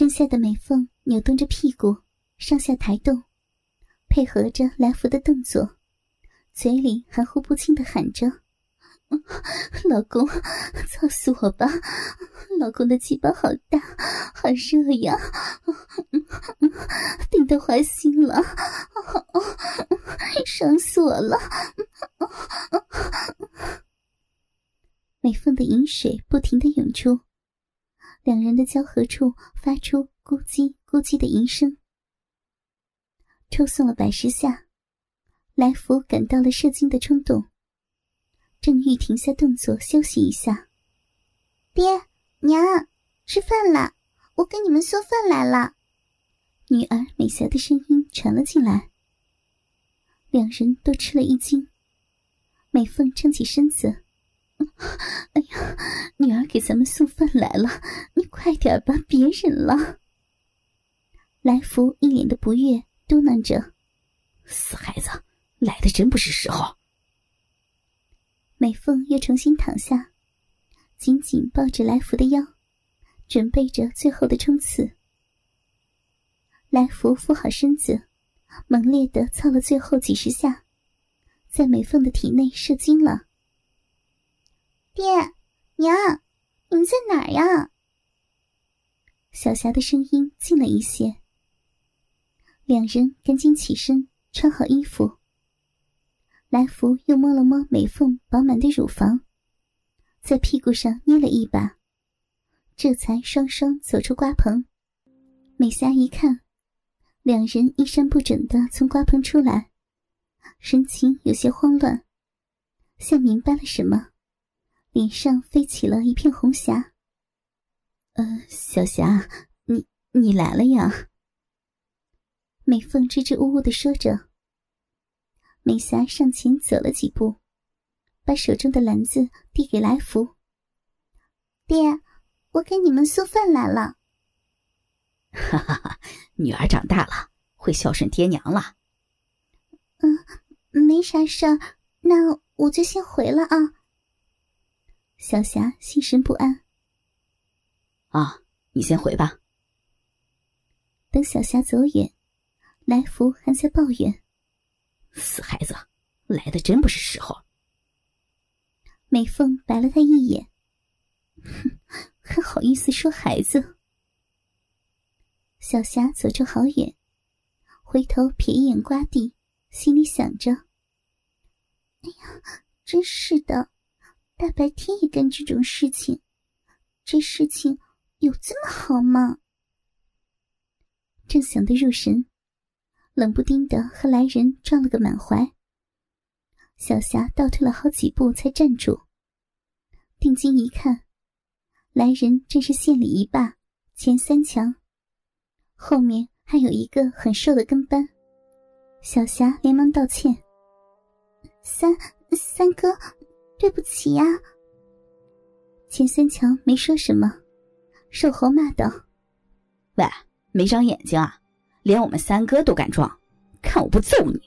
身下的美凤扭动着屁股，上下抬动，配合着来福的动作，嘴里含糊不清的喊着：“ 老公，操死我吧！老公的鸡巴好大，好热呀，顶得怀心了，爽死我了！”美凤的饮水不停的涌出。两人的交合处发出咕叽咕叽的吟声，抽送了百十下，来福感到了射精的冲动，正欲停下动作休息一下。爹娘，吃饭了，我给你们送饭来了。女儿美霞的声音传了进来，两人都吃了一惊。美凤撑起身子。哎呀，女儿给咱们送饭来了，你快点吧，别忍了。来福一脸的不悦，嘟囔着：“死孩子，来的真不是时候。”美凤又重新躺下，紧紧抱着来福的腰，准备着最后的冲刺。来福扶好身子，猛烈的操了最后几十下，在美凤的体内射精了。爹娘，你们在哪儿呀？小霞的声音近了一些。两人赶紧起身，穿好衣服。来福又摸了摸美凤饱满的乳房，在屁股上捏了一把，这才双双走出瓜棚。美霞一看，两人衣衫不整的从瓜棚出来，神情有些慌乱，像明白了什么。脸上飞起了一片红霞。呃，小霞，你你来了呀？美凤支支吾吾的说着。美霞上前走了几步，把手中的篮子递给来福。爹，我给你们送饭来了。哈哈哈，女儿长大了，会孝顺爹娘了。嗯，没啥事儿，那我就先回了啊。小霞心神不安。啊，你先回吧。等小霞走远，来福还在抱怨：“死孩子，来的真不是时候。”美凤白了他一眼：“哼，还好意思说孩子？”小霞走出好远，回头瞥一眼瓜地，心里想着：“哎呀，真是的。”大白天也干这种事情，这事情有这么好吗？正想得入神，冷不丁的和来人撞了个满怀。小霞倒退了好几步才站住，定睛一看，来人正是县里一霸钱三强，后面还有一个很瘦的跟班。小霞连忙道歉：“三三哥。”对不起呀，钱三强没说什么，瘦猴骂道：“喂，没长眼睛啊，连我们三哥都敢撞，看我不揍你！”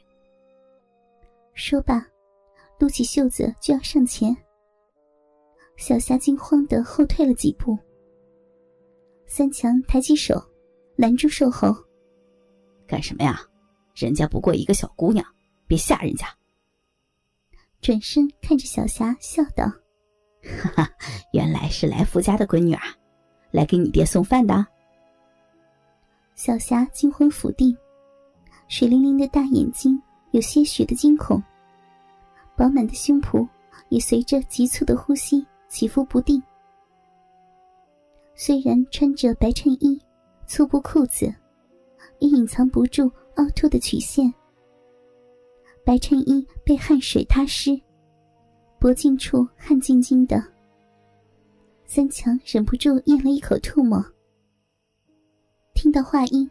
说罢，撸起袖子就要上前。小霞惊慌的后退了几步。三强抬起手拦住瘦猴：“干什么呀？人家不过一个小姑娘，别吓人家。”转身看着小霞，笑道：“哈哈，原来是来福家的闺女啊，来给你爹送饭的。”小霞惊魂甫定，水灵灵的大眼睛有些许的惊恐，饱满的胸脯也随着急促的呼吸起伏不定。虽然穿着白衬衣、粗布裤子，也隐藏不住凹凸的曲线。白衬衣被汗水踏湿，脖颈处汗津津的。三强忍不住咽了一口唾沫。听到话音，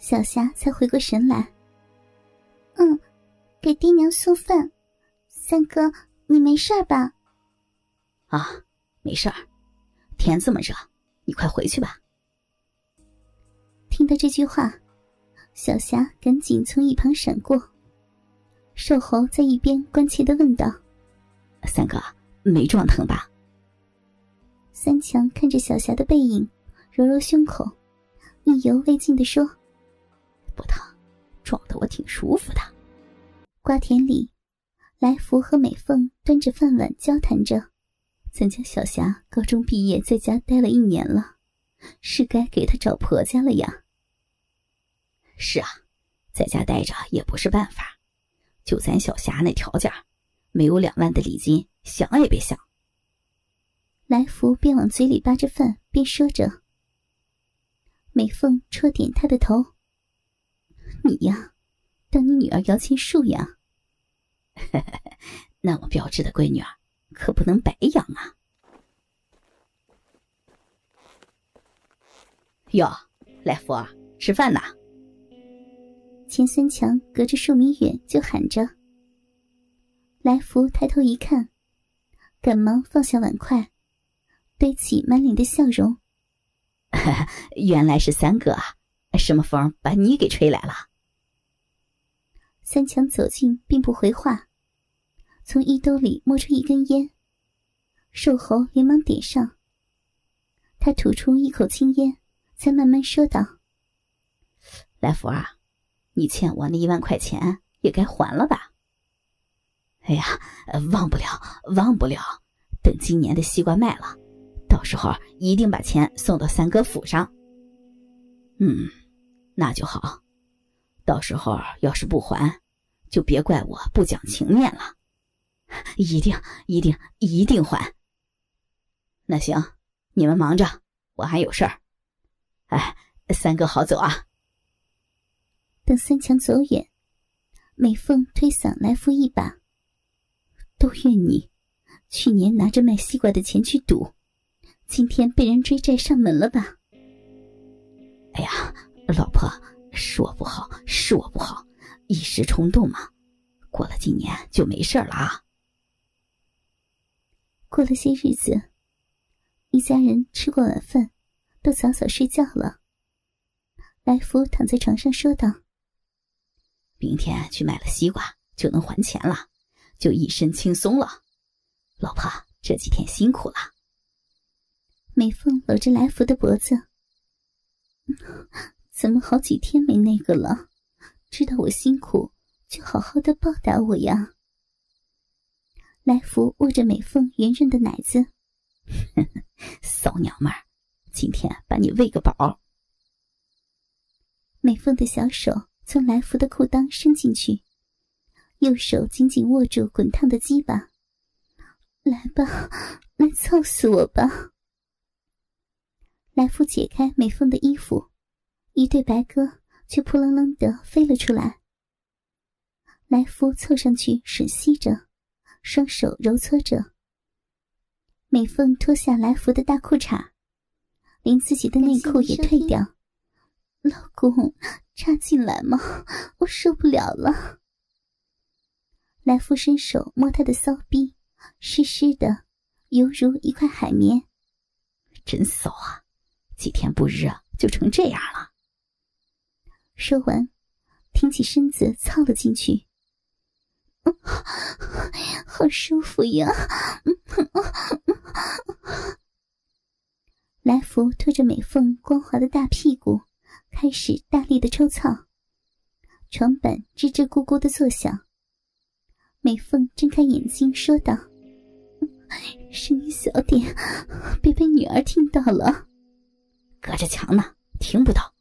小霞才回过神来。嗯，给爹娘送饭。三哥，你没事吧？啊，没事儿。天这么热，你快回去吧。听到这句话，小霞赶紧从一旁闪过。瘦猴在一边关切的问道：“三哥，没撞疼吧？”三强看着小霞的背影，揉揉胸口，意犹未尽的说：“不疼，撞得我挺舒服的。”瓜田里，来福和美凤端着饭碗交谈着：“咱家小霞高中毕业，在家待了一年了，是该给她找婆家了呀。”“是啊，在家待着也不是办法。就咱小霞那条件，没有两万的礼金，想也别想。”来福边往嘴里扒着饭边说着。美凤戳点他的头：“你呀，当你女儿摇钱树呀。”那么标致的闺女儿，可不能白养啊！哟，来福儿，吃饭呢。钱三强隔着数米远就喊着。来福抬头一看，赶忙放下碗筷，堆起满脸的笑容。原来是三哥啊！什么风把你给吹来了？三强走近，并不回话，从衣兜里摸出一根烟，瘦猴连忙点上。他吐出一口青烟，才慢慢说道：“来福啊，你欠我那一万块钱也该还了吧？哎呀，忘不了，忘不了，等今年的西瓜卖了，到时候一定把钱送到三哥府上。嗯，那就好。”到时候要是不还，就别怪我不讲情面了。一定一定一定还。那行，你们忙着，我还有事儿。哎，三哥好走啊。等三强走远，美凤推搡来福一把。都怨你，去年拿着卖西瓜的钱去赌，今天被人追债上门了吧？哎呀，老婆。是我不好，是我不好，一时冲动嘛。过了几年就没事了啊。过了些日子，一家人吃过晚饭，都早早睡觉了。来福躺在床上说道：“明天去买了西瓜就能还钱了，就一身轻松了。老婆这几天辛苦了。”美凤搂着来福的脖子。怎么好几天没那个了？知道我辛苦，就好好的报答我呀。来福握着美凤圆润的奶子，骚娘们儿，今天把你喂个饱。美凤的小手从来福的裤裆伸进去，右手紧紧握住滚烫的鸡巴，来吧，来操死我吧。来福解开美凤的衣服。一对白鸽却扑棱棱的飞了出来。来福凑上去吮吸着，双手揉搓着。美凤脱下来福的大裤衩，连自己的内裤也退掉。老公，插进来嘛，我受不了了。来福伸手摸她的骚逼，湿湿的，犹如一块海绵。真骚啊！几天不热就成这样了。说完，挺起身子操了进去。好舒服呀！来福拖着美凤光滑的大屁股，开始大力的抽操，床板吱吱咕咕的作响。美凤睁开眼睛说道：“声音小点，别被女儿听到了。隔着墙呢，听不到。”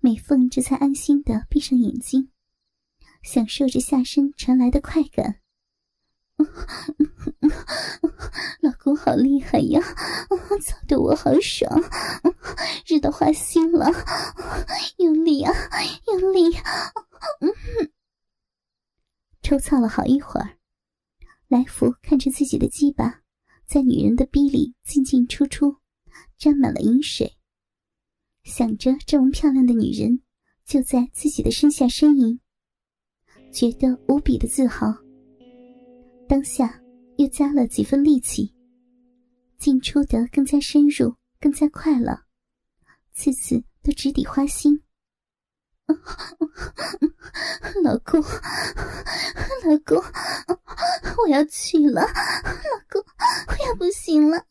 美凤这才安心的闭上眼睛，享受着下身传来的快感。老公好厉害呀，操的我好爽，日到花心了，用力啊，用力！抽操了好一会儿，来福看着自己的鸡巴在女人的逼里进进出出，沾满了银水。想着这么漂亮的女人就在自己的身下呻吟，觉得无比的自豪。当下又加了几分力气，进出的更加深入，更加快了，次次都直抵花心。老公，老公，我要去了，老公，我要不行了。